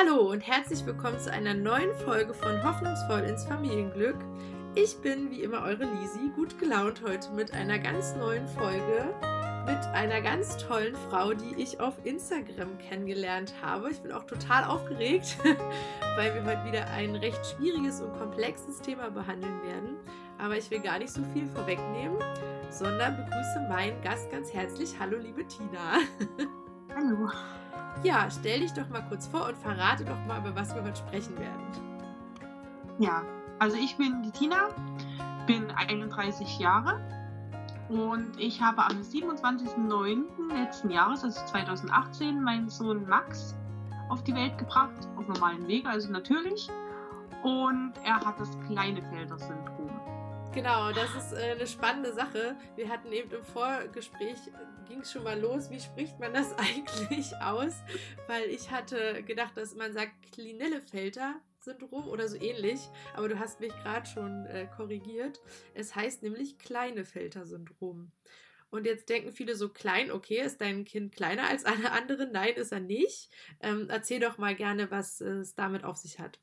Hallo und herzlich willkommen zu einer neuen Folge von Hoffnungsvoll ins Familienglück. Ich bin wie immer eure Lisi, gut gelaunt heute mit einer ganz neuen Folge mit einer ganz tollen Frau, die ich auf Instagram kennengelernt habe. Ich bin auch total aufgeregt, weil wir heute wieder ein recht schwieriges und komplexes Thema behandeln werden. Aber ich will gar nicht so viel vorwegnehmen, sondern begrüße meinen Gast ganz herzlich. Hallo, liebe Tina. Hallo. Ja, stell dich doch mal kurz vor und verrate doch mal, über was wir heute sprechen werden. Ja, also ich bin die Tina, bin 31 Jahre und ich habe am 27.09. letzten Jahres, also 2018, meinen Sohn Max auf die Welt gebracht, auf normalen Wege, also natürlich. Und er hat das Kleinefelder-Syndrom. Genau, das ist äh, eine spannende Sache. Wir hatten eben im Vorgespräch, ging es schon mal los, wie spricht man das eigentlich aus? Weil ich hatte gedacht, dass man sagt Klinellefelter-Syndrom oder so ähnlich, aber du hast mich gerade schon äh, korrigiert. Es heißt nämlich Kleinefelter-Syndrom. Und jetzt denken viele so klein, okay, ist dein Kind kleiner als alle anderen? Nein, ist er nicht. Ähm, erzähl doch mal gerne, was es damit auf sich hat.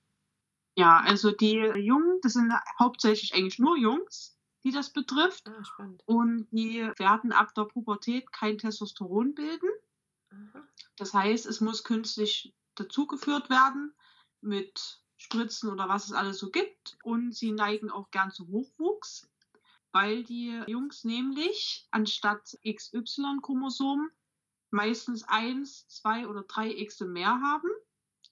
Ja, also die Jungen, das sind hauptsächlich eigentlich nur Jungs, die das betrifft. Ah, spannend. Und die werden ab der Pubertät kein Testosteron bilden. Aha. Das heißt, es muss künstlich dazugeführt werden mit Spritzen oder was es alles so gibt. Und sie neigen auch gern zu Hochwuchs, weil die Jungs nämlich anstatt XY-Chromosomen meistens eins, zwei oder drei X mehr haben.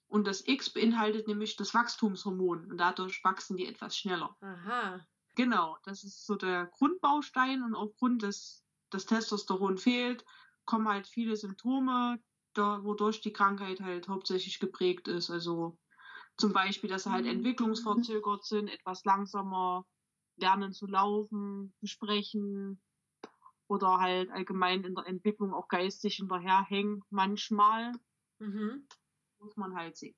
Und das X beinhaltet nämlich das Wachstumshormon und dadurch wachsen die etwas schneller. Aha. Genau, das ist so der Grundbaustein und aufgrund des das Testosteron fehlt, kommen halt viele Symptome, da, wodurch die Krankheit halt hauptsächlich geprägt ist. Also zum Beispiel, dass sie halt entwicklungsverzögert sind, etwas langsamer lernen zu laufen, zu sprechen oder halt allgemein in der Entwicklung auch geistig hinterherhängen manchmal Mhm. Muss man halt sehen.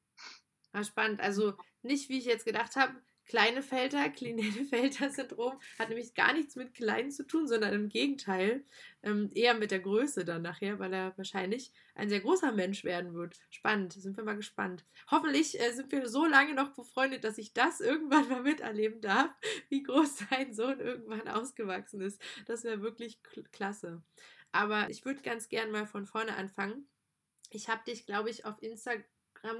Ah, spannend. Also nicht, wie ich jetzt gedacht habe, kleine Felter, Klinelfelter-Syndrom hat nämlich gar nichts mit klein zu tun, sondern im Gegenteil, ähm, eher mit der Größe dann nachher, weil er wahrscheinlich ein sehr großer Mensch werden wird. Spannend, sind wir mal gespannt. Hoffentlich äh, sind wir so lange noch befreundet, dass ich das irgendwann mal miterleben darf, wie groß sein Sohn irgendwann ausgewachsen ist. Das wäre wirklich kl- klasse. Aber ich würde ganz gern mal von vorne anfangen. Ich habe dich, glaube ich, auf Instagram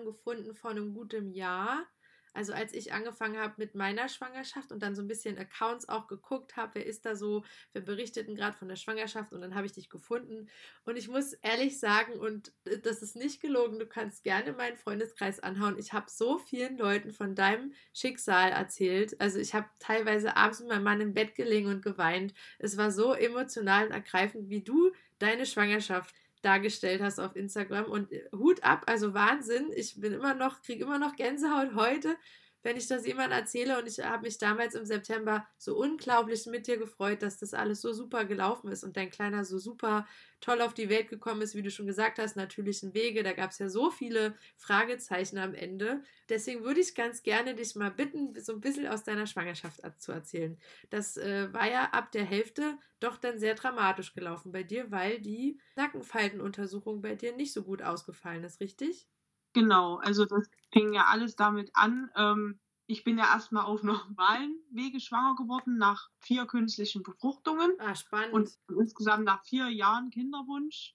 gefunden vor einem guten Jahr. Also als ich angefangen habe mit meiner Schwangerschaft und dann so ein bisschen Accounts auch geguckt habe, wer ist da so, wer berichtet denn gerade von der Schwangerschaft und dann habe ich dich gefunden. Und ich muss ehrlich sagen, und äh, das ist nicht gelogen, du kannst gerne meinen Freundeskreis anhauen. Ich habe so vielen Leuten von deinem Schicksal erzählt. Also ich habe teilweise abends mit meinem Mann im Bett gelegen und geweint. Es war so emotional und ergreifend, wie du deine Schwangerschaft dargestellt hast auf Instagram und äh, Hut ab, also Wahnsinn. Ich bin immer noch, kriege immer noch Gänsehaut heute, wenn ich das jemandem erzähle und ich habe mich damals im September so unglaublich mit dir gefreut, dass das alles so super gelaufen ist und dein Kleiner so super toll auf die Welt gekommen ist, wie du schon gesagt hast, natürlichen Wege. Da gab es ja so viele Fragezeichen am Ende. Deswegen würde ich ganz gerne dich mal bitten, so ein bisschen aus deiner Schwangerschaft zu erzählen. Das äh, war ja ab der Hälfte doch dann sehr dramatisch gelaufen bei dir, weil die Nackenfaltenuntersuchung bei dir nicht so gut ausgefallen ist, richtig? Genau, also das fing ja alles damit an. Ähm, ich bin ja erstmal auf normalen Wege schwanger geworden, nach vier künstlichen Befruchtungen. Ah, spannend. Und insgesamt nach vier Jahren Kinderwunsch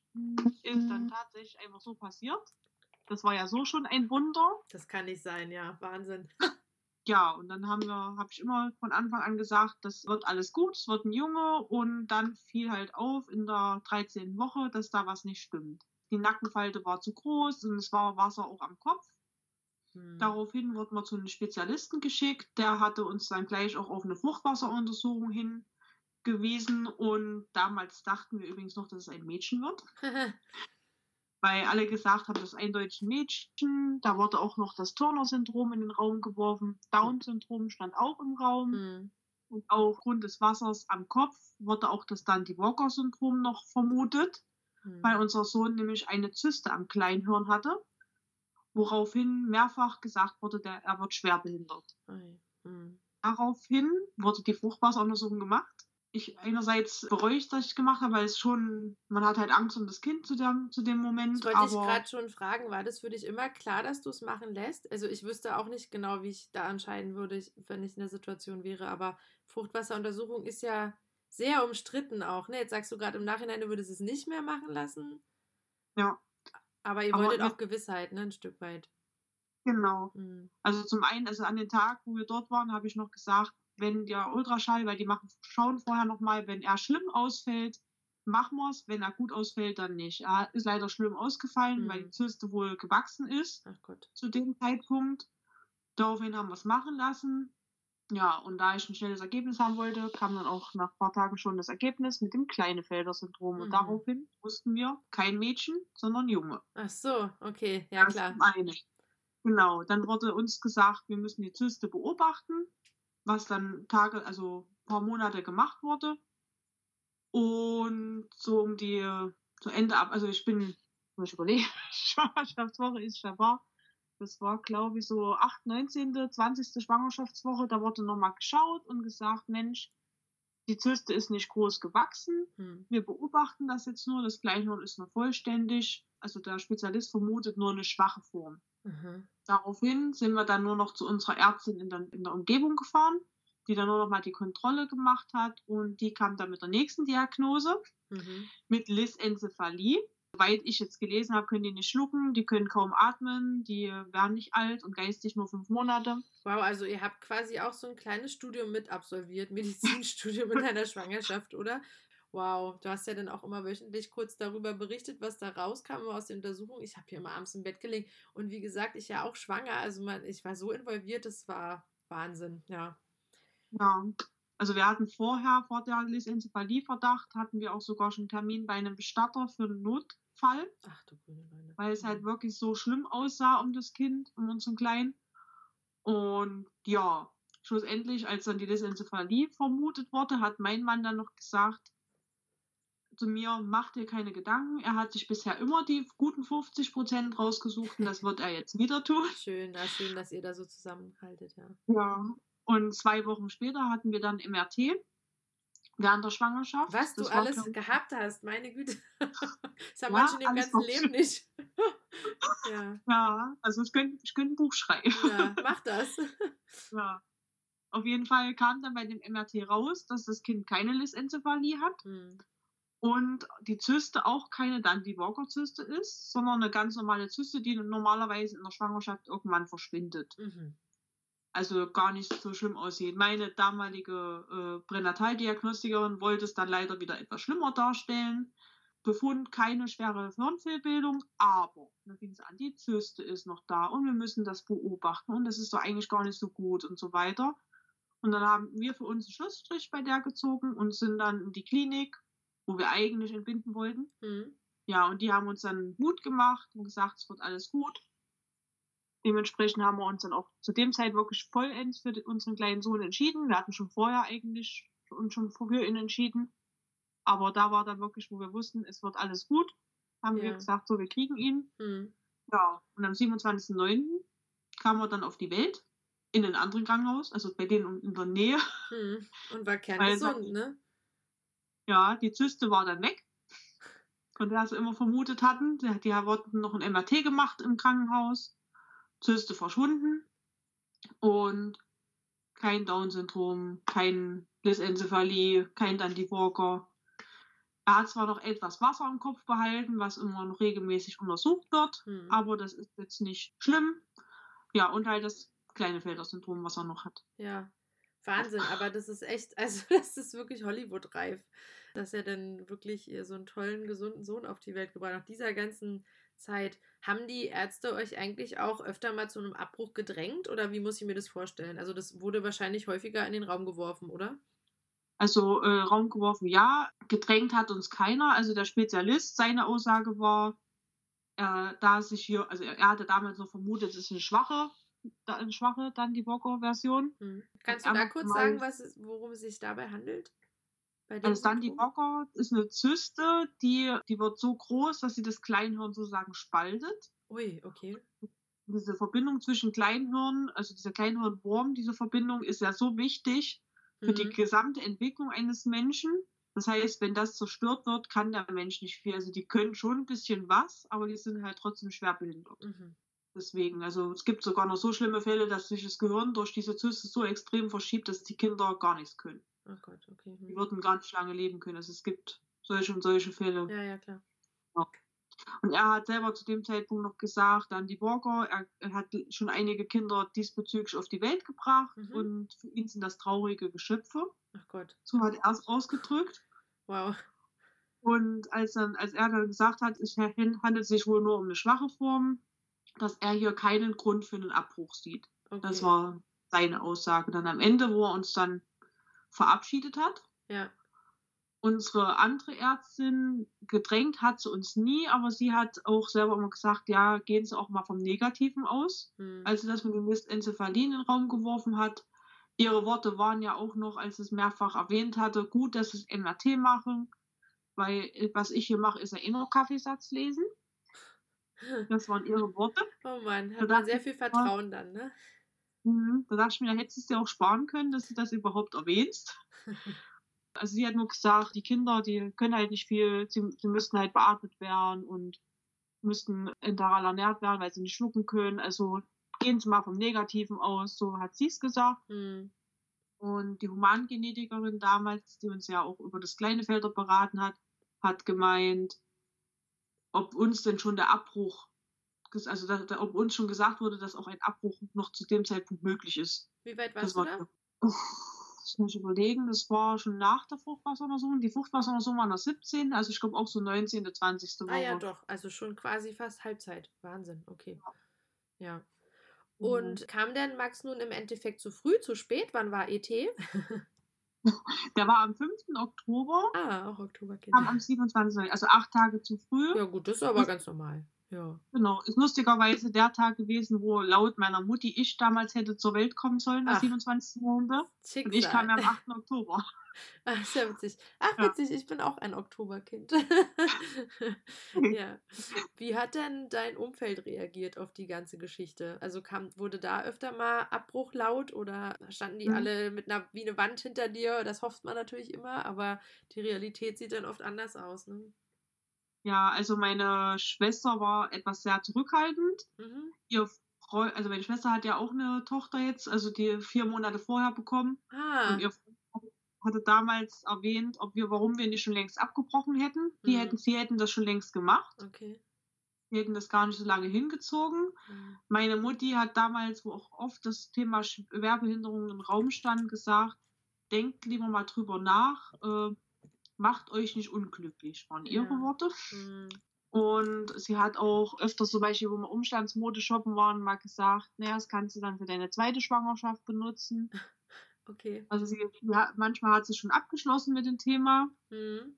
ist dann tatsächlich einfach so passiert. Das war ja so schon ein Wunder. das kann nicht sein, ja. Wahnsinn. Ja, und dann haben wir, habe ich immer von Anfang an gesagt, das wird alles gut, es wird ein Junge. Und dann fiel halt auf in der 13. Woche, dass da was nicht stimmt. Die Nackenfalte war zu groß und es war Wasser auch am Kopf. Hm. Daraufhin wurden wir zu einem Spezialisten geschickt. Der hatte uns dann gleich auch auf eine Fruchtwasseruntersuchung hingewiesen. Und damals dachten wir übrigens noch, dass es ein Mädchen wird, weil alle gesagt haben, das ist eindeutig ein Mädchen. Da wurde auch noch das Turner-Syndrom in den Raum geworfen. Down-Syndrom stand auch im Raum. hm. Und aufgrund des Wassers am Kopf wurde auch das dann die Walker-Syndrom noch vermutet, Hm. weil unser Sohn nämlich eine Zyste am Kleinhirn hatte. Woraufhin mehrfach gesagt wurde, der, er wird schwerbehindert. Ei. Hm. Daraufhin wurde die Fruchtwasseruntersuchung gemacht ich einerseits bereue ich, dass ich gemacht habe, weil es schon, man hat halt Angst um das Kind zu dem, zu dem Moment. Das wollte ich gerade schon fragen, war das für dich immer klar, dass du es machen lässt? Also ich wüsste auch nicht genau, wie ich da entscheiden würde, wenn ich in der Situation wäre, aber Fruchtwasseruntersuchung ist ja sehr umstritten auch. Ne? Jetzt sagst du gerade im Nachhinein, du würdest es nicht mehr machen lassen. Ja. Aber ihr wolltet aber, auch Gewissheit, ne, ein Stück weit. Genau. Mhm. Also zum einen, also an den Tag, wo wir dort waren, habe ich noch gesagt, wenn der Ultraschall, weil die machen, schauen vorher nochmal, wenn er schlimm ausfällt, machen wir es. Wenn er gut ausfällt, dann nicht. Er ist leider schlimm ausgefallen, mhm. weil die Zyste wohl gewachsen ist zu dem Zeitpunkt. Daraufhin haben wir es machen lassen. Ja, und da ich ein schnelles Ergebnis haben wollte, kam dann auch nach ein paar Tagen schon das Ergebnis mit dem Kleinefelder-Syndrom. Mhm. Und daraufhin wussten wir, kein Mädchen, sondern Junge. Ach so, okay, ja das klar. Eine. Genau, dann wurde uns gesagt, wir müssen die Zyste beobachten was dann Tage, also ein paar Monate gemacht wurde. Und so um die, zu Ende ab, also ich bin, muss ich überlegen, Schwangerschaftswoche ist schon war. Das war, glaube ich, so 8, 19., 20. Schwangerschaftswoche. Da wurde nochmal geschaut und gesagt, Mensch, die Zyste ist nicht groß gewachsen. Hm. Wir beobachten das jetzt nur. Das Kleinhirn ist noch vollständig. Also der Spezialist vermutet nur eine schwache Form. Mhm. Daraufhin sind wir dann nur noch zu unserer Ärztin in der, in der Umgebung gefahren, die dann nur noch mal die Kontrolle gemacht hat und die kam dann mit der nächsten Diagnose mhm. mit Lysencephalie. Soweit ich jetzt gelesen habe, können die nicht schlucken, die können kaum atmen, die werden nicht alt und geistig nur fünf Monate. Wow, also ihr habt quasi auch so ein kleines Studium mit absolviert, Medizinstudium in einer Schwangerschaft, oder? Wow, du hast ja dann auch immer wöchentlich kurz darüber berichtet, was da rauskam aus der Untersuchung. Ich habe hier immer abends im Bett gelegen und wie gesagt, ich ja auch schwanger, also man, ich war so involviert, das war Wahnsinn, ja. Ja, also wir hatten vorher, vor der Lysencephalie-Verdacht, hatten wir auch sogar schon einen Termin bei einem Bestatter für einen Notfall. Ach du grüne Leine. Weil es halt mhm. wirklich so schlimm aussah um das Kind, um unseren Kleinen. Und ja, schlussendlich, als dann die Lysencephalie vermutet wurde, hat mein Mann dann noch gesagt, zu mir, mach dir keine Gedanken. Er hat sich bisher immer die guten 50 Prozent rausgesucht und das wird er jetzt wieder tun. Schön, ja, schön, dass ihr da so zusammenhaltet, ja. Ja, und zwei Wochen später hatten wir dann MRT während der Schwangerschaft. Was das du alles klar. gehabt hast, meine Güte. Das haben ja, manche im ganzen Leben nicht. ja. ja, also ich könnte, ich könnte ein Buch schreiben. Ja, mach das. Ja. Auf jeden Fall kam dann bei dem MRT raus, dass das Kind keine Lysencephalie hat. Hm und die Zyste auch keine Dandy-Walker-Zyste ist, sondern eine ganz normale Zyste, die normalerweise in der Schwangerschaft irgendwann verschwindet. Mhm. Also gar nicht so schlimm aussieht. Meine damalige äh, Pränataldiagnostikerin wollte es dann leider wieder etwas schlimmer darstellen. Befund keine schwere Hirnfehlbildung, aber dann fing es an, die Zyste ist noch da und wir müssen das beobachten und das ist doch eigentlich gar nicht so gut und so weiter. Und dann haben wir für uns einen Schlussstrich bei der gezogen und sind dann in die Klinik wo wir eigentlich entbinden wollten. Mhm. Ja, und die haben uns dann Mut gemacht und gesagt, es wird alles gut. Dementsprechend haben wir uns dann auch zu dem Zeit wirklich vollends für unseren kleinen Sohn entschieden. Wir hatten schon vorher eigentlich uns schon für ihn entschieden. Aber da war dann wirklich, wo wir wussten, es wird alles gut, haben ja. wir gesagt, so, wir kriegen ihn. Mhm. Ja, und am 27.09. kam er dann auf die Welt in ein anderen Krankenhaus, also bei denen in der Nähe. Mhm. Und war kerngesund, ne? Ja, die Zyste war dann weg. Von der sie immer vermutet hatten. Die, die hatten noch ein MRT gemacht im Krankenhaus. Zyste verschwunden. Und kein Down-Syndrom, kein Lysencephalie, kein Dandy Walker. Er hat zwar noch etwas Wasser im Kopf behalten, was immer noch regelmäßig untersucht wird, hm. aber das ist jetzt nicht schlimm. Ja, und halt das kleine Felder-Syndrom, was er noch hat. Ja, Wahnsinn, aber das ist echt, also das ist wirklich Hollywood-reif, dass er dann wirklich so einen tollen, gesunden Sohn auf die Welt gebracht hat. Nach dieser ganzen Zeit, haben die Ärzte euch eigentlich auch öfter mal zu einem Abbruch gedrängt oder wie muss ich mir das vorstellen? Also das wurde wahrscheinlich häufiger in den Raum geworfen, oder? Also äh, Raum geworfen, ja. Gedrängt hat uns keiner. Also der Spezialist, seine Aussage war, äh, da sich hier, also er, er hatte damals noch vermutet, es ist eine schwache eine schwache dann die Walker-Version. Hm. Kannst du da kurz sagen, was worum es sich dabei handelt? Also dann die Walker ist eine Zyste, die, die wird so groß, dass sie das Kleinhirn sozusagen spaltet. Ui, okay. Diese Verbindung zwischen Kleinhirn, also dieser Kleinhirnwurm, diese Verbindung ist ja so wichtig, für die gesamte Entwicklung eines Menschen. Das heißt, wenn das zerstört wird, kann der Mensch nicht viel. Also die können schon ein bisschen was, aber die sind halt trotzdem schwerbehindert. Mhm. Deswegen, also es gibt sogar noch so schlimme Fälle, dass sich das Gehirn durch diese Zyste so extrem verschiebt, dass die Kinder gar nichts können. Oh Gott, okay. Die Hm. würden gar nicht lange leben können. Also es gibt solche und solche Fälle. Ja, ja, klar. Und er hat selber zu dem Zeitpunkt noch gesagt, an die Borger, er, er hat schon einige Kinder diesbezüglich auf die Welt gebracht Mhm. und für ihn sind das traurige Geschöpfe. Ach Gott. So hat er es ausgedrückt. Wow. Und als, dann, als er dann gesagt hat, es handelt sich wohl nur um eine schwache Form, dass er hier keinen Grund für einen Abbruch sieht. Okay. Das war seine Aussage. Dann am Ende, wo er uns dann verabschiedet hat, Ja. unsere andere Ärztin gedrängt hat sie uns nie, aber sie hat auch selber immer gesagt, ja, gehen Sie auch mal vom Negativen aus. Hm. Als sie das mit dem Listencephalin in den Raum geworfen hat, ihre Worte waren ja auch noch, als sie es mehrfach erwähnt hatte, gut, dass sie das MRT machen, weil äh, was ich hier mache, ist ja eh nur Kaffeesatz lesen. Das waren ihre Worte. Oh Mann, Da hat man sehr viel. Vertrauen dann, ne? Mhm. Da dachte ich mir, da hättest du es dir auch sparen können, dass du das überhaupt erwähnst. Also sie hat nur gesagt, die Kinder, die können halt nicht viel, sie, sie müssten halt beatmet werden und müssten enteral ernährt werden, weil sie nicht schlucken können. Also gehen Sie mal vom Negativen aus, so hat sie es gesagt. Hm. Und die Humangenetikerin damals, die uns ja auch über das Kleinefelder beraten hat, hat gemeint, ob uns denn schon der Abbruch, also da, da, ob uns schon gesagt wurde, dass auch ein Abbruch noch zu dem Zeitpunkt möglich ist. Wie weit Das warst du war, da? Uff, das muss ich überlegen, das war schon nach der Fruchtwasseruntersuchung. Die Fruchtwasseruntersuchung war noch 17, also ich glaube auch so 19., 20. Woche. Ah ja, doch. Also schon quasi fast Halbzeit. Wahnsinn. Okay. Ja. Mhm. Und kam denn Max nun im Endeffekt zu früh, zu spät? Wann war ET? Der war am 5. Oktober, Ah, auch Oktoberkind. kam am 27. Also acht Tage zu früh. Ja, gut, das ist aber ganz normal. Ja. Genau, ist lustigerweise der Tag gewesen, wo laut meiner Mutti ich damals hätte zur Welt kommen sollen, am Ach. 27. November. Schicksal. Und ich kam ja am 8. Oktober. Ach, ja witzig. Ach, Ja. witzig, ich bin auch ein Oktoberkind. ja. Wie hat denn dein Umfeld reagiert auf die ganze Geschichte? Also kam, wurde da öfter mal Abbruch laut oder standen die Mhm. alle mit einer wie eine Wand hinter dir? Das hofft man natürlich immer, aber die Realität sieht dann oft anders aus. Ne? Ja, also meine Schwester war etwas sehr zurückhaltend. Mhm. Ihr Freund, also meine Schwester hat ja auch eine Tochter jetzt, also die vier Monate vorher bekommen. Ah, Und ihr Freund hatte damals erwähnt, ob wir, warum wir nicht schon längst abgebrochen hätten. Die Mhm. hätten, sie hätten das schon längst gemacht. okay. Die hätten das gar nicht so lange hingezogen. Mhm. Meine Mutti hat damals, wo auch oft das Thema Schwerbehinderung im Raum stand, gesagt, denkt lieber mal drüber nach, äh, macht euch nicht unglücklich, waren ihre Ja. Worte. Mhm. Und sie hat auch öfters zum Beispiel, wo wir Umstandsmode shoppen waren, mal gesagt, naja, das kannst du dann für deine zweite Schwangerschaft benutzen. Okay. Also sie, manchmal hat sie schon abgeschlossen mit dem Thema. Mhm.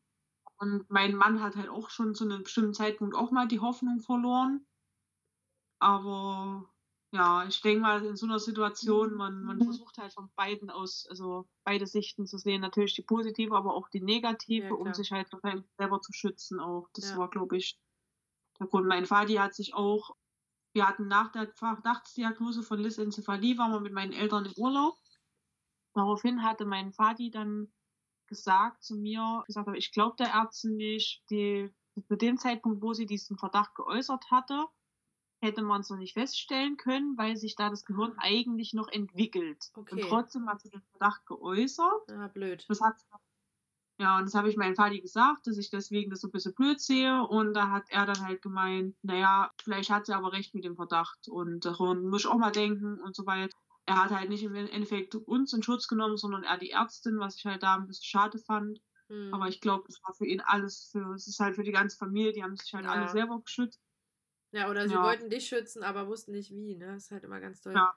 Und mein Mann hat halt auch schon zu einem bestimmten Zeitpunkt auch mal die Hoffnung verloren. Aber ja, ich denke mal, in so einer Situation, man, man versucht halt von beiden aus, also beide Sichten zu sehen. Natürlich die positive, aber auch die negative, Ja, um sich halt selber zu schützen auch. Das Ja. war, glaube ich, der Grund. Mein Vati hat sich auch, wir hatten nach der Verdachtsdiagnose von Lissencephalie, waren wir mit meinen Eltern im Urlaub. Daraufhin hatte mein Vati dann gesagt zu mir, gesagt, aber ich glaube der Ärztin nicht, die zu dem Zeitpunkt, wo sie diesen Verdacht geäußert hatte, hätte man es noch nicht feststellen können, weil sich da das Gehirn eigentlich noch entwickelt. Und Okay. trotzdem hat sie den Verdacht geäußert. Ah, blöd. Das hat ja, und das habe ich meinem Vati gesagt, dass ich deswegen das so ein bisschen blöd sehe. Und da hat er dann halt gemeint, naja, vielleicht hat sie aber recht mit dem Verdacht. Und daran muss ich auch mal denken und so weiter. Er hat halt nicht im Endeffekt uns in Schutz genommen, sondern er die Ärztin, was ich halt da ein bisschen schade fand. Mhm. Aber ich glaube, es war für ihn alles, für, es ist halt für die ganze Familie, die haben sich halt Ja. alle selber geschützt. Ja, oder sie Ja. wollten dich schützen, aber wussten nicht wie, ne? Das ist halt immer ganz doll Ja.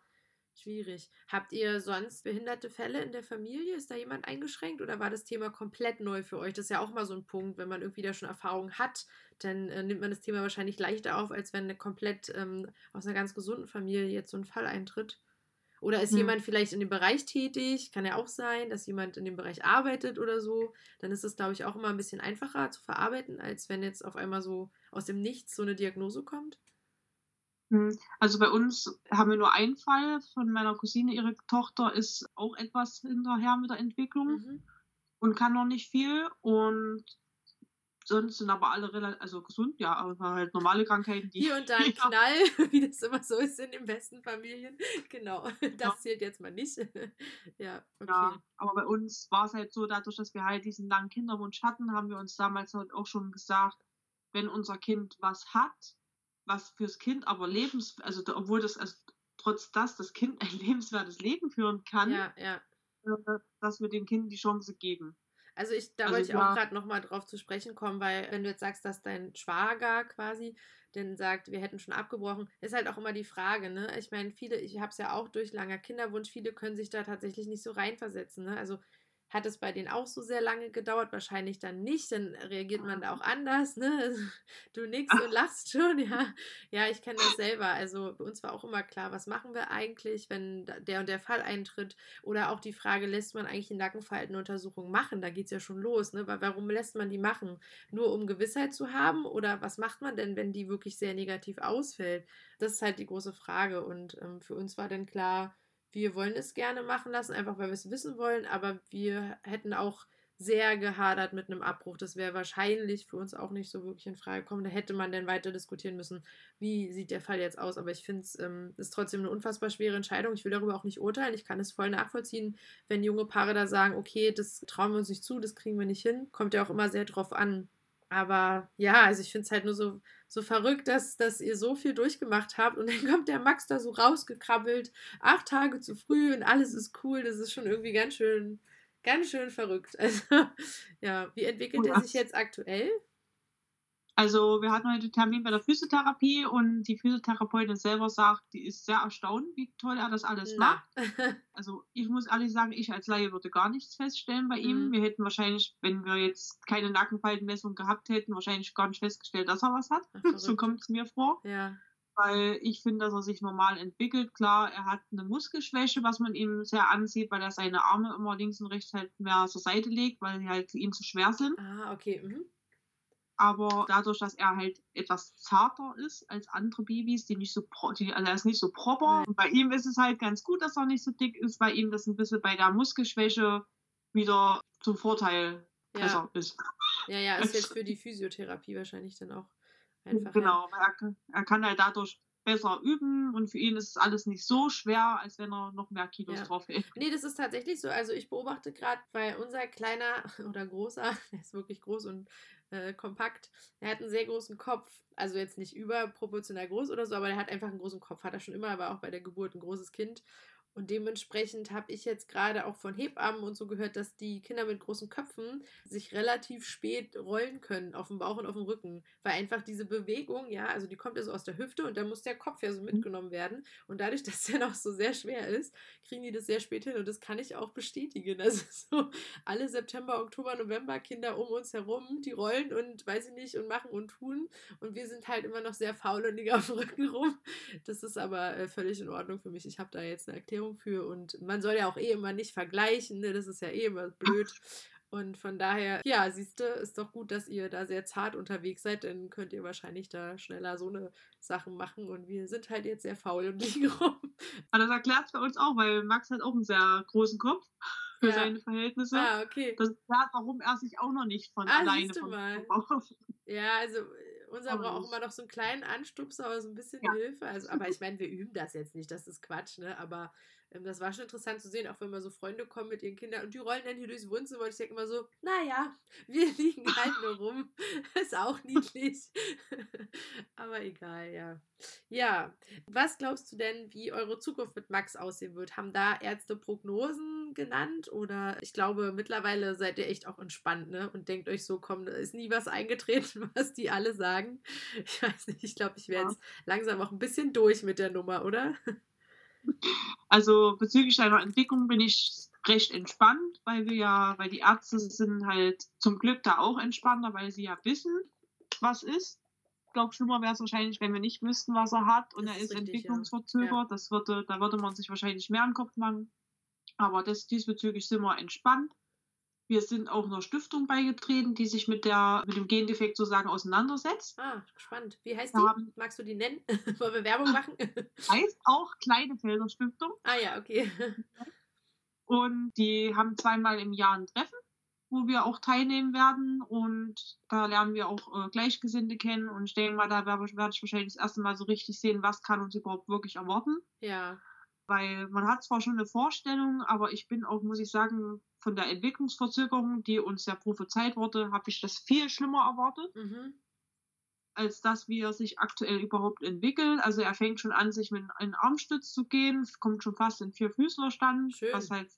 schwierig. Habt ihr sonst behinderte Fälle in der Familie? Ist da jemand eingeschränkt oder war das Thema komplett neu für euch? Das ist ja auch mal so ein Punkt, wenn man irgendwie da schon Erfahrung hat, dann äh, nimmt man das Thema wahrscheinlich leichter auf, als wenn eine komplett ähm, aus einer ganz gesunden Familie jetzt so ein Fall eintritt. Oder ist Hm. jemand vielleicht in dem Bereich tätig? Kann ja auch sein, dass jemand in dem Bereich arbeitet oder so. Dann ist es, glaube ich, auch immer ein bisschen einfacher zu verarbeiten, als wenn jetzt auf einmal so aus dem Nichts so eine Diagnose kommt. Hm, also bei uns haben wir nur einen Fall von meiner Cousine, ihre Tochter ist auch etwas hinterher mit der Entwicklung Mhm. und kann noch nicht viel und sonst sind aber alle relativ also gesund, ja, aber halt normale Krankheiten, die Hier und da ein ja. Knall, wie das immer so ist in den besten Familien. Genau, Ja. das zählt jetzt mal nicht. Ja, Ja, okay. aber bei uns war's halt so, dadurch, dass wir halt diesen langen Kinderwunsch hatten, haben wir uns damals halt auch schon gesagt, wenn unser Kind was hat, was fürs Kind aber lebens also obwohl das also trotz dass das Kind ein lebenswertes Leben führen kann, Ja, ja. äh, dass wir dem Kind die Chance geben. Also ich da Also wollte ich auch ja. grad noch mal drauf zu sprechen kommen, weil wenn du jetzt sagst, dass dein Schwager quasi dann sagt: „Wir hätten schon abgebrochen“, ist halt auch immer die Frage, ne? Ich meine, viele ich habe es ja auch durch, langer Kinderwunsch, viele können sich da tatsächlich nicht so reinversetzen, ne? Also, hat es bei denen auch so sehr lange gedauert? Wahrscheinlich dann nicht, dann reagiert man da auch anders, ne? Also, du nickst und lachst schon, ja. Ja, ich kenne das selber. Also, bei uns war auch immer klar, was machen wir eigentlich, wenn der und der Fall eintritt? Oder auch die Frage, lässt man eigentlich 'ne Nackenfaltenuntersuchung machen? Da geht's ja schon los, ne? Wa warum lässt man die machen? Nur um Gewissheit zu haben oder was macht man denn, wenn die wirklich sehr negativ ausfällt? Das ist halt die große Frage und, ähm, für uns war dann klar, wir wollen es gerne machen lassen, einfach weil wir's wissen wollen, aber wir hätten auch sehr gehadert mit 'nem Abbruch. Das wäre wahrscheinlich für uns auch nicht so wirklich infrage gekommen. Da hätte man dann weiter diskutieren müssen, wie sieht der Fall jetzt aus? Aber ich finde es, ähm, ist trotzdem 'ne unfassbar schwere Entscheidung. Ich will darüber auch nicht urteilen. Ich kann es voll nachvollziehen, wenn junge Paare da sagen: „Okay, das trauen wir uns nicht zu, das kriegen wir nicht hin.“ Kommt ja auch immer sehr drauf an. Aber ja, also ich finde es halt nur so so verrückt, dass dass ihr so viel durchgemacht habt und dann kommt der Max da so rausgekrabbelt, 8 Tage zu früh und alles ist cool. Das ist schon irgendwie ganz schön ganz schön verrückt. Also, ja, wie entwickelt er sich jetzt aktuell? Also, wir hatten heute Termin bei der Physiotherapie und die Physiotherapeutin selber sagt, die ist sehr erstaunt, wie toll er das alles Na. macht. Also, ich muss ehrlich sagen, ich als Laie würde gar nichts feststellen bei ihm. Mhm. Wir hätten wahrscheinlich, wenn wir jetzt keine Nackenfaltenmessung gehabt hätten, wahrscheinlich gar nicht festgestellt, dass er was hat. Ach, So verrückt. kommt's mir vor. Ja. Weil ich finde, dass er sich normal entwickelt. Klar, er hat 'ne Muskelschwäche, was man ihm sehr ansieht, weil er seine Arme immer links und rechts halt mehr zur Seite legt, weil die halt für ihn zu schwer sind. Ah, okay, mhm. Aber dadurch, dass er halt etwas zarter ist als andere Babys, die nicht so die also er ist nicht so proper. Und bei ihm ist es halt ganz gut, dass er nicht so dick ist, weil ihm das 'n bisschen bei der Muskelschwäche wieder zum Vorteil Ja. besser ist. Ja, ja, ist jetzt für die Physiotherapie wahrscheinlich dann auch einfacher. Genau, er er kann halt dadurch besser üben und für ihn ist es alles nicht so schwer, als wenn er noch mehr Kilos Ja. drauf hätte. Ne, das ist tatsächlich so. Also, ich beobachte grad, weil unser Kleiner oder Großer, der ist wirklich groß und, äh, kompakt, der hat 'n sehr großen Kopf. Also, jetzt nicht überproportional groß oder so, aber der hat einfach 'n großen Kopf. Hat er schon immer, war auch bei der Geburt 'n großes Kind. Und dementsprechend habe ich jetzt grade auch von Hebammen und so gehört, dass die Kinder mit großen Köpfen sich relativ spät rollen können aufm Bauch und aufm Rücken, weil einfach diese Bewegung, ja also die kommt ja so aus der Hüfte und dann muss der Kopf ja so Mhm. mitgenommen werden. Und dadurch, dass der noch so sehr schwer ist, kriegen die das sehr spät hin und das kann ich auch bestätigen. Also, so alle September, Oktober, November Kinder um uns herum, die rollen und weiß ich nicht und machen und tun. Und wir sind halt immer noch sehr faul und liegen aufm Rücken rum. Das ist aber, äh, völlig in Ordnung für mich. Ich habe da jetzt 'ne Erklärung für und man soll ja auch eh immer nicht vergleichen, ne? Das ist ja eh immer blöd. Und von daher, ja, siehst du, ist doch gut, dass ihr da sehr zart unterwegs seid, dann könnt ihr wahrscheinlich da schneller so 'ne Sachen machen und wir sind halt jetzt sehr faul und liegen rum. Aber das erklärt's bei uns auch, weil Max hat auch 'n sehr großen Kopf für Ja. seine Verhältnisse. Ah, okay. Das erklärt, warum er sich auch noch nicht von Ah, alleine vom mal. Ja, also, äh, unser Aber braucht auch immer noch so 'n kleinen Anstupser oder so 'n bisschen Ja. Hilfe. Also aber ich meine, wir üben das jetzt nicht, das ist Quatsch, ne? Aber, das war schon interessant zu sehen, auch wenn mal so Freunde kommen mit ihren Kindern und die rollen dann hier durchs Wohnzimmer und ich denke immer so: „Na ja, wir liegen halt nur rum. Ist auch niedlich.“ Aber egal, ja. Ja, was glaubst du denn, wie eure Zukunft mit Max aussehen wird? Haben da Ärzte Prognosen genannt oder ich glaube, mittlerweile seid ihr echt auch entspannt, ne? Und denkt euch so: „Komm, da ist nie was eingetreten, was die alle sagen.“ Ich weiß nicht, ich glaube, ich wäre Ja. jetzt langsam auch 'n bisschen durch mit der Nummer, oder? Also, bezüglich deiner Entwicklung bin ich recht entspannt, weil wir ja weil die Ärzte sind halt zum Glück da auch entspannter, weil sie ja wissen, was ist. Ich glaube, schlimmer wär's wahrscheinlich, wenn wir nicht wüssten, was er hat und Das er ist ist ja. entwicklungsverzögert. Ja. Das würde da würde man sich wahrscheinlich mehr 'n Kopf machen. Aber das diesbezüglich sind wir entspannt. Wir sind auch einer Stiftung beigetreten, die sich mit, der, mit dem Gendefekt sozusagen auseinandersetzt. Ah, spannend. Wie heißt die? Haben, Magst du die nennen? Wollen wir Werbung machen? heißt auch Kleinefelder Stiftung. Ah ja, okay. Und die haben zweimal im Jahr ein Treffen, wo wir auch teilnehmen werden. Und da lernen wir auch äh, Gleichgesinnte kennen. Und ich denke mal, da werde ich wahrscheinlich das erste Mal so richtig sehen, was kann uns überhaupt wirklich erwarten. Ja. Weil man hat zwar schon eine Vorstellung, aber ich bin auch, muss ich sagen, von der Entwicklungsverzögerung, die uns ja prophezeit wurde, habe ich das viel schlimmer erwartet, mhm. als das, wie er sich aktuell überhaupt entwickelt. Also er fängt schon an, sich mit einem Armstütz zu gehen, kommt schon fast in Vierfüßlerstand, Schön. was halt,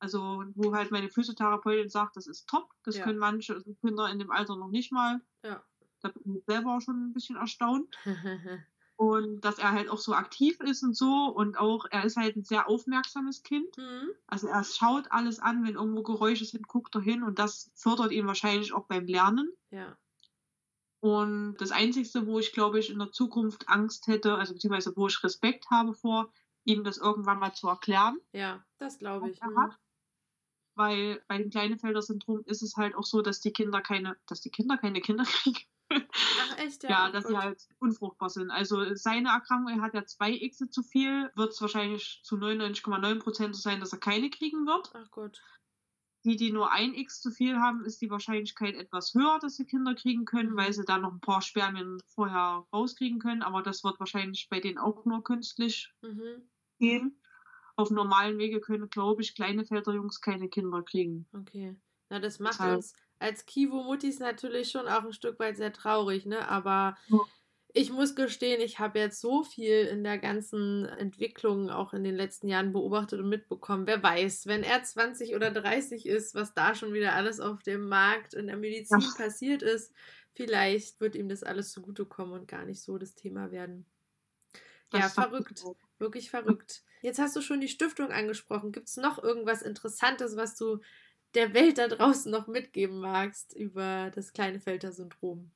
also wo halt meine Physiotherapeutin sagt, das ist top, das ja. können manche Kinder in dem Alter noch nicht mal. Ja. Da bin ich selber auch schon ein bisschen erstaunt. und dass er halt auch so aktiv ist und so und auch er ist halt ein sehr aufmerksames Kind. Mhm. Also er schaut alles an, wenn irgendwo Geräusche sind, guckt er hin und das fördert ihn wahrscheinlich auch beim Lernen. Ja. Und das Einzige, wo ich glaube ich in der Zukunft Angst hätte, also beziehungsweise wo ich Respekt habe vor, ihm das irgendwann mal zu erklären. Ja, das glaube ich. Mhm. Weil bei dem Kleinefelder-Syndrom ist es halt auch so, dass die Kinder keine, dass die Kinder keine Kinder kriegen. Ach echt, ja. Ja, dass sie halt unfruchtbar sind. Also seine Erkrankung, er hat ja zwei X zu viel, wird es wahrscheinlich zu 99,9 Prozent so sein, dass er keine kriegen wird. Ach Gott. Die, die nur ein X zu viel haben, ist die Wahrscheinlichkeit etwas höher, dass sie Kinder kriegen können, weil sie da noch ein paar Spermien vorher rauskriegen können. Aber das wird wahrscheinlich bei denen auch nur künstlich mhm. gehen. Auf normalen Wege können, glaube ich, kleine Väterjungs keine Kinder kriegen. Okay. Na, das macht Deshalb. uns als Kivo-Muttis natürlich schon auch ein Stück weit sehr traurig, ne? Aber ich muss gestehen, ich habe jetzt so viel in der ganzen Entwicklung auch in den letzten Jahren beobachtet und mitbekommen. Wer weiß, wenn er 20 oder 30 ist, was da schon wieder alles auf dem Markt in der Medizin ja. passiert ist, vielleicht wird ihm das alles zugutekommen und gar nicht so das Thema werden. Ja, verrückt. Wirklich verrückt. Jetzt hast du schon die Stiftung angesprochen. Gibt es noch irgendwas Interessantes, was du der Welt da draußen noch mitgeben magst über das Klinefelter-Syndrom?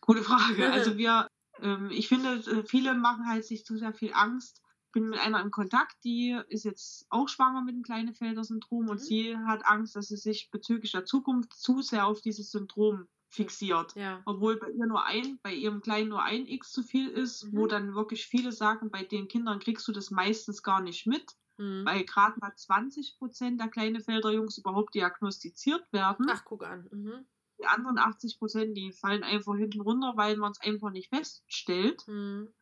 Gute Frage. Also wir, ähm, ich finde, äh, viele machen halt sich zu sehr viel Angst. Ich bin mit einer in Kontakt, die ist jetzt auch schwanger mit dem Klinefelter-Syndrom mhm. und sie hat Angst, dass sie sich bezüglich der Zukunft zu sehr auf dieses Syndrom fixiert. Ja. Obwohl bei ihr nur ein, bei ihrem Kleinen nur ein X zu viel ist, mhm. wo dann wirklich viele sagen, bei den Kindern kriegst du das meistens gar nicht mit. Mhm. Weil gerade mal 20 Prozent der Kleinefelder Jungs überhaupt diagnostiziert werden. Ach, guck an. Mhm. Die anderen 80 Prozent, die fallen einfach hinten runter, weil man es einfach nicht feststellt. Mhm.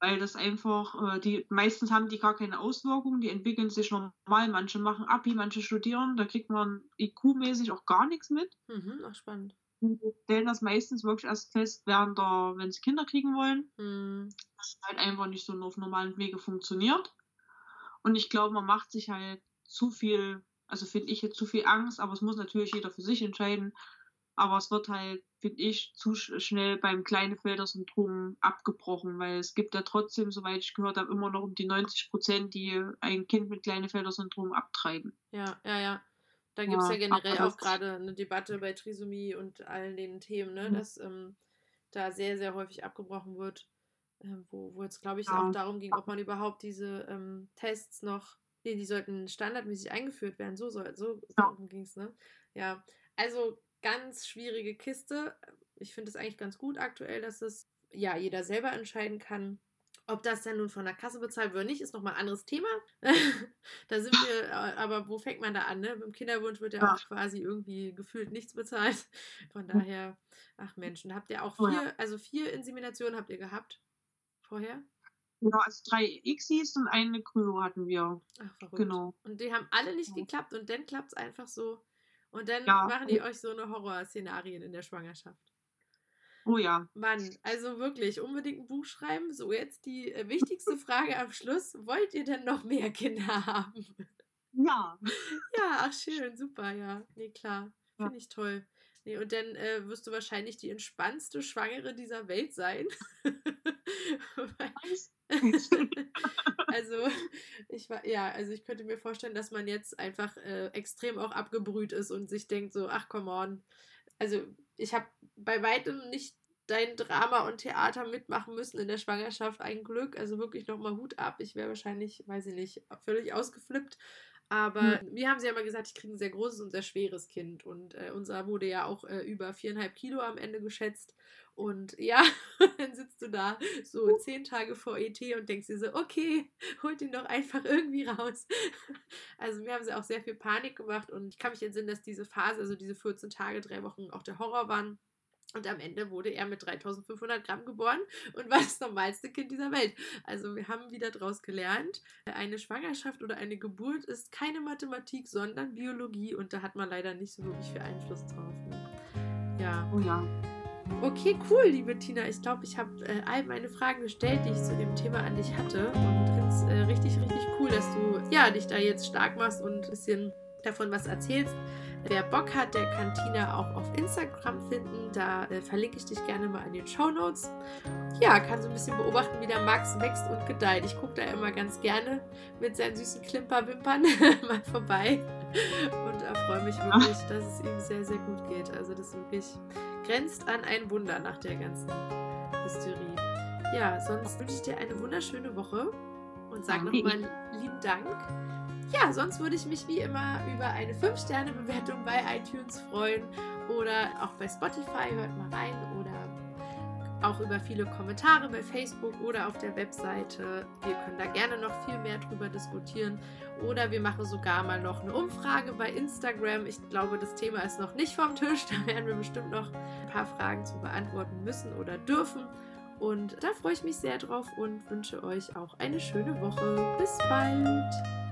Weil das einfach, äh, die meistens haben die gar keine Auswirkungen, die entwickeln sich normal. Manche machen Abi, manche studieren, da kriegt man IQ-mäßig auch gar nichts mit. Mhm, ach, spannend. Die stellen das meistens wirklich erst fest, während der, wenn sie Kinder kriegen wollen. Mhm. Das halt einfach nicht so auf normalen Wege funktioniert. Und ich glaube, man macht sich halt zu viel, also finde ich jetzt zu viel Angst, aber es muss natürlich jeder für sich entscheiden. Aber es wird halt, finde ich, zu schnell beim Kleinefelder-Syndrom abgebrochen, weil es gibt ja trotzdem, soweit ich gehört habe, immer noch um die 90 Prozent, die ein Kind mit Kleinefelder-Syndrom abtreiben. Ja, ja, ja. Da gibt es ja, ja, generell auch gerade eine Debatte bei Trisomie und allen den Themen, ne, mhm. dass ähm, da sehr, sehr häufig abgebrochen wird. Ähm, wo, wo jetzt, glaube ich, ja. auch darum ging, ob man überhaupt diese ähm, Tests noch, nee, die sollten standardmäßig eingeführt werden. So soll, so ja. ging es, ne? Ja, also ganz schwierige Kiste. Ich finde es eigentlich ganz gut aktuell, dass es ja jeder selber entscheiden kann. Ob das dann nun von der Kasse bezahlt wird oder nicht, ist nochmal ein anderes Thema. da sind wir, äh, aber wo fängt man da an? Ne? Beim Kinderwunsch wird ja, ja, auch quasi irgendwie gefühlt nichts bezahlt. Von daher, ach Menschen, habt ihr auch vier, also vier Inseminationen habt ihr gehabt? Vorher? Genau, also drei Xis und eine Kryo hatten wir. Ach, verrückt. Genau. Und die haben alle nicht geklappt und dann klappt es einfach so. Und dann ja. machen die euch so eine Horrorszenarien in der Schwangerschaft. Oh ja. Mann, also wirklich, unbedingt ein Buch schreiben. So, jetzt die äh, wichtigste Frage am Schluss. Wollt ihr denn noch mehr Kinder haben? Ja. Ja, ach schön, super, ja. Nee, klar. Finde ich toll. Nee, und dann äh, wirst du wahrscheinlich die entspannendste Schwangere dieser Welt sein. also, ich war, ja, also ich könnte mir vorstellen, dass man jetzt einfach äh, extrem auch abgebrüht ist und sich denkt so, ach come on. Also, ich habe bei weitem nicht dein Drama und Theater mitmachen müssen in der Schwangerschaft. Ein Glück, also wirklich nochmal Hut ab. Ich wäre wahrscheinlich, weiß ich nicht, völlig ausgeflippt. Aber mhm. mir haben sie ja immer gesagt, ich kriege ein sehr großes und sehr schweres Kind. Und äh, unser wurde ja auch äh, über viereinhalb Kilo am Ende geschätzt. Und ja, dann sitzt du da so zehn Tage vor ET und denkst dir so, okay, holt ihn doch einfach irgendwie raus. Also mir haben sie auch sehr viel Panik gemacht und ich kann mich entsinnen, dass diese Phase, also diese 14 Tage, drei Wochen auch der Horror waren. Und am Ende wurde er mit 3500 Gramm geboren und war das normalste Kind dieser Welt. Also wir haben wieder daraus gelernt, eine Schwangerschaft oder eine Geburt ist keine Mathematik, sondern Biologie und da hat man leider nicht so wirklich viel Einfluss drauf. Ne? Ja. Oh ja. Okay, cool, liebe Tina. Ich glaube, ich habe äh, all meine Fragen gestellt, die ich zu dem Thema an dich hatte. Und finde es äh, richtig, richtig cool, dass du ja, dich da jetzt stark machst und ein bisschen davon was erzählst. Wer Bock hat, der kann Tina auch auf Instagram finden. Da äh, verlinke ich dich gerne mal in den Show Notes. Ja, kann so ein bisschen beobachten, wie der Max wächst und gedeiht. Ich gucke da immer ganz gerne mit seinen süßen Klimperwimpern mal vorbei und äh, freue mich wirklich, dass es ihm sehr, sehr gut geht. Also das wirklich grenzt an ein Wunder nach der ganzen Hysterie. Ja, sonst wünsche ich dir eine wunderschöne Woche und sage nochmal lieben Dank ja, sonst würde ich mich wie immer über eine 5-Sterne-Bewertung bei iTunes freuen oder auch bei Spotify, hört mal rein oder auch über viele Kommentare bei Facebook oder auf der Webseite. Wir können da gerne noch viel mehr drüber diskutieren. Oder wir machen sogar mal noch eine Umfrage bei Instagram. Ich glaube, das Thema ist noch nicht vom Tisch. Da werden wir bestimmt noch ein paar Fragen zu beantworten müssen oder dürfen. Und da freue ich mich sehr drauf und wünsche euch auch eine schöne Woche. Bis bald!